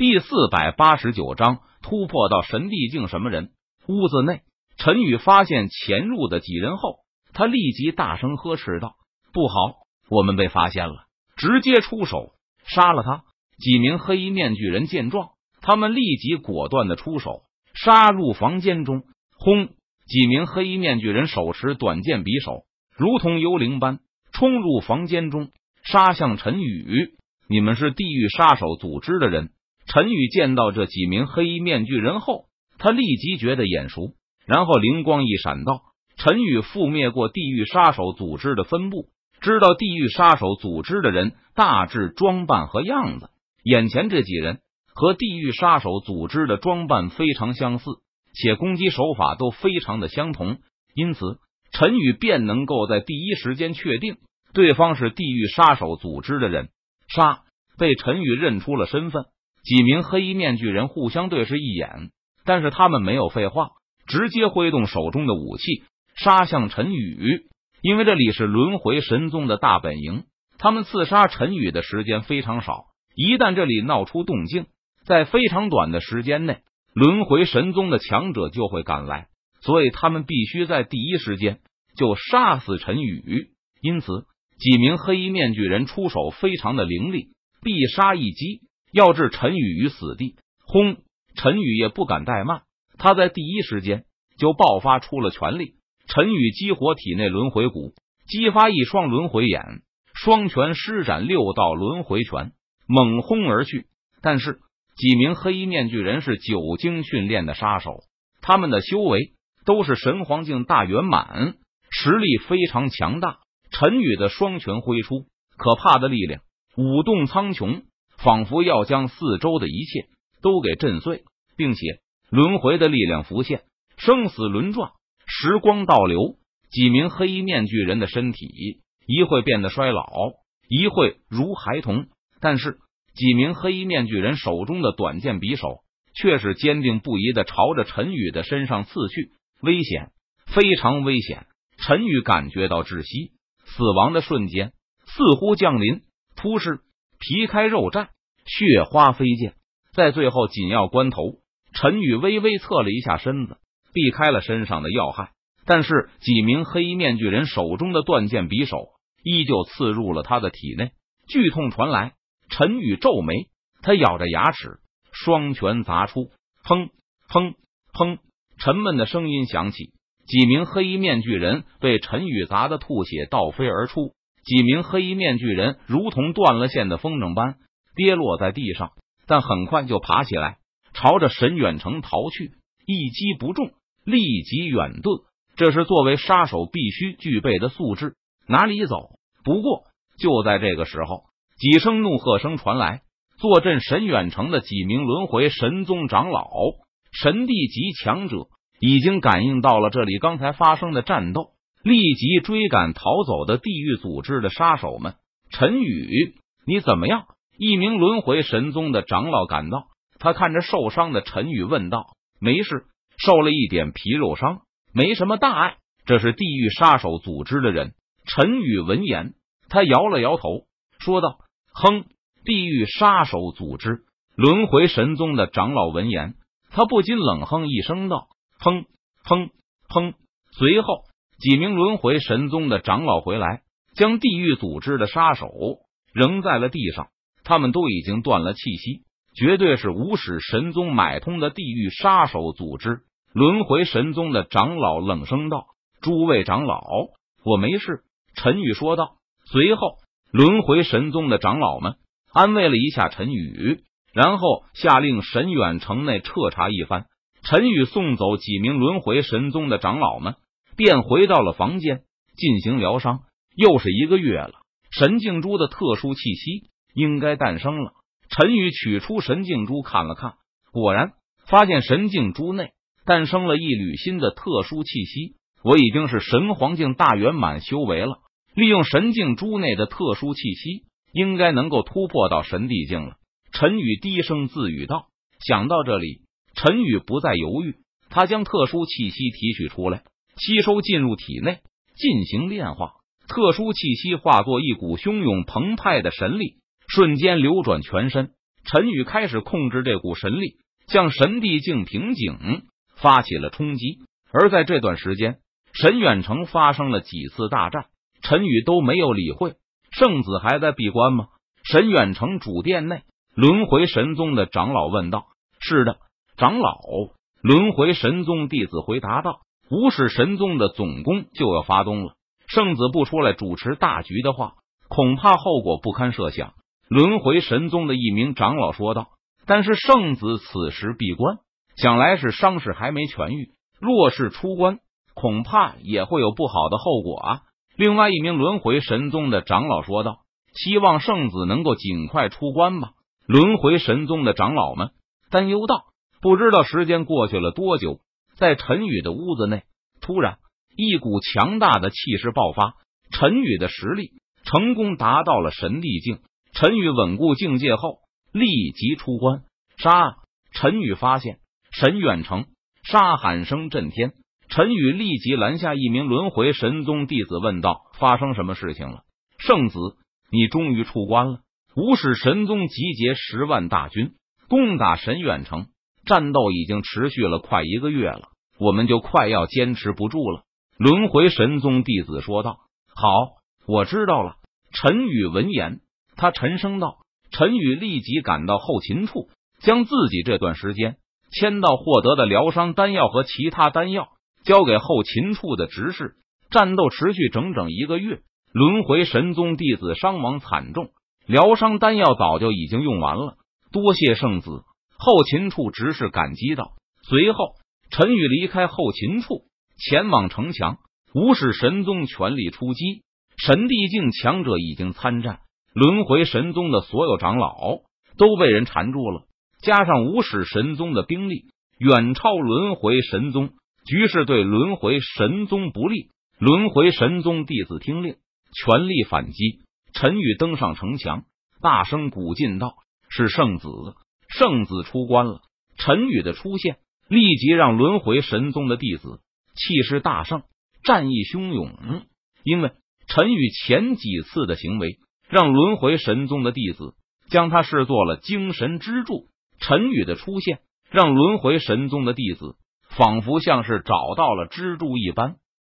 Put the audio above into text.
第四百八十九章突破到神帝境。什么人？屋子内，陈宇发现潜入的几人后，他立即大声呵斥道：“不好，我们被发现了！”直接出手杀了他。几名黑衣面具人见状，他们立即果断的出手杀入房间中。轰！几名黑衣面具人手持短剑、匕首，如同幽灵般冲入房间中，杀向陈宇。你们是地狱杀手组织的人？陈宇见到这几名黑衣面具人后，他立即觉得眼熟，然后灵光一闪，道：“陈宇覆灭过地狱杀手组织的分部。”知道地狱杀手组织的人大致装扮和样子，眼前这几人和地狱杀手组织的装扮非常相似，且攻击手法都非常的相同，因此陈宇便能够在第一时间确定对方是地狱杀手组织的人。杀被陈宇认出了身份，几名黑衣面具人互相对视一眼，但是他们没有废话，直接挥动手中的武器杀向陈宇。因为这里是轮回神宗的大本营，他们刺杀陈宇的时间非常少。一旦这里闹出动静，在非常短的时间内，轮回神宗的强者就会赶来，所以他们必须在第一时间就杀死陈宇。因此，几名黑衣面具人出手非常的凌厉，必杀一击，要置陈宇于死地。轰！陈宇也不敢怠慢，他在第一时间就爆发出了全力。陈宇激活体内轮回骨，激发一双轮回眼，双拳施展六道轮回拳，猛轰而去。但是几名黑衣面具人是久经训练的杀手，他们的修为都是神皇境大圆满，实力非常强大。陈宇的双拳挥出，可怕的力量舞动苍穹，仿佛要将四周的一切都给震碎，并且轮回的力量浮现，生死轮转。时光倒流，几名黑衣面具人的身体一会变得衰老，一会如孩童。但是几名黑衣面具人手中的短剑、匕首却是坚定不移的朝着陈宇的身上刺去。危险，非常危险！陈宇感觉到窒息，死亡的瞬间似乎降临。突施皮开肉绽，血花飞溅。在最后紧要关头，陈宇微微侧了一下身子。避开了身上的要害，但是几名黑衣面具人手中的断剑、匕首依旧刺入了他的体内。剧痛传来，陈宇皱眉，他咬着牙齿，双拳砸出，砰砰砰，沉闷的声音响起。几名黑衣面具人被陈宇砸得吐血倒飞而出，几名黑衣面具人如同断了线的风筝般跌落在地上，但很快就爬起来，朝着神远城逃去。一击不中。立即远遁，这是作为杀手必须具备的素质。哪里走？不过就在这个时候，几声怒喝声传来，坐镇神远城的几名轮回神宗长老、神帝级强者已经感应到了这里刚才发生的战斗，立即追赶逃走的地狱组织的杀手们。陈宇，你怎么样？一名轮回神宗的长老赶到，他看着受伤的陈宇问道：“没事。”受了一点皮肉伤，没什么大碍。这是地狱杀手组织的人。陈宇闻言，他摇了摇头，说道：“哼，地狱杀手组织，轮回神宗的长老闻言，他不禁冷哼一声道：‘砰砰砰！’随后，几名轮回神宗的长老回来，将地狱组织的杀手扔在了地上。他们都已经断了气息，绝对是无始神宗买通的地狱杀手组织。”轮回神宗的长老冷声道：“诸位长老，我没事。”陈宇说道。随后，轮回神宗的长老们安慰了一下陈宇，然后下令神远城内彻查一番。陈宇送走几名轮回神宗的长老们，便回到了房间进行疗伤。又是一个月了，神镜珠的特殊气息应该诞生了。陈宇取出神镜珠看了看，果然发现神镜珠内。诞生了一缕新的特殊气息，我已经是神皇境大圆满修为了。利用神镜珠内的特殊气息，应该能够突破到神帝境了。陈宇低声自语道。想到这里，陈宇不再犹豫，他将特殊气息提取出来，吸收进入体内，进行炼化。特殊气息化作一股汹涌澎湃的神力，瞬间流转全身，陈宇开始控制这股神力，向神帝境瓶颈发起了冲击。而在这段时间，神远城发生了几次大战，陈宇都没有理会。圣子还在闭关吗？神远城主殿内，轮回神宗的长老问道：“是的，长老。”轮回神宗弟子回答道：“无始神宗的总攻就要发动了，圣子不出来主持大局的话，恐怕后果不堪设想。”轮回神宗的一名长老说道：“但是圣子此时闭关，想来是伤势还没痊愈。若是出关，恐怕也会有不好的后果啊。”另外一名轮回神宗的长老说道：“希望圣子能够尽快出关吧。”轮回神宗的长老们担忧道。不知道时间过去了多久，在陈宇的屋子内，突然一股强大的气势爆发。陈宇的实力成功达到了神帝境。陈宇稳固境界后，立即出关杀。陈宇发现神远城，杀喊声震天。陈宇立即拦下一名轮回神宗弟子，问道：“发生什么事情了？”圣子，你终于出关了。无始神宗集结十万大军攻打神远城。战斗已经持续了快一个月了，我们就快要坚持不住了。轮回神宗弟子说道：“好，我知道了。”陈宇闻言，他沉声道：“陈宇立即赶到后勤处，将自己这段时间签到获得的疗伤丹药和其他丹药交给后勤处的执事。战斗持续整整一个月，轮回神宗弟子伤亡惨重，疗伤丹药早就已经用完了。多谢圣子。”后勤处执事感激道。随后，陈宇离开后勤处，前往城墙。无视神宗全力出击，神帝境强者已经参战，轮回神宗的所有长老都被人缠住了。加上无始神宗的兵力远超轮回神宗，局势对轮回神宗不利。轮回神宗弟子听令，全力反击。陈宇登上城墙，大声鼓劲道：“是圣子。”圣子出关了，陈宇的出现立即让轮回神宗的弟子气势大盛，战意汹涌。因为陈宇前几次的行为，让轮回神宗的弟子将他视作了精神支柱。陈宇的出现，让轮回神宗的弟子仿佛像是找到了支柱一般。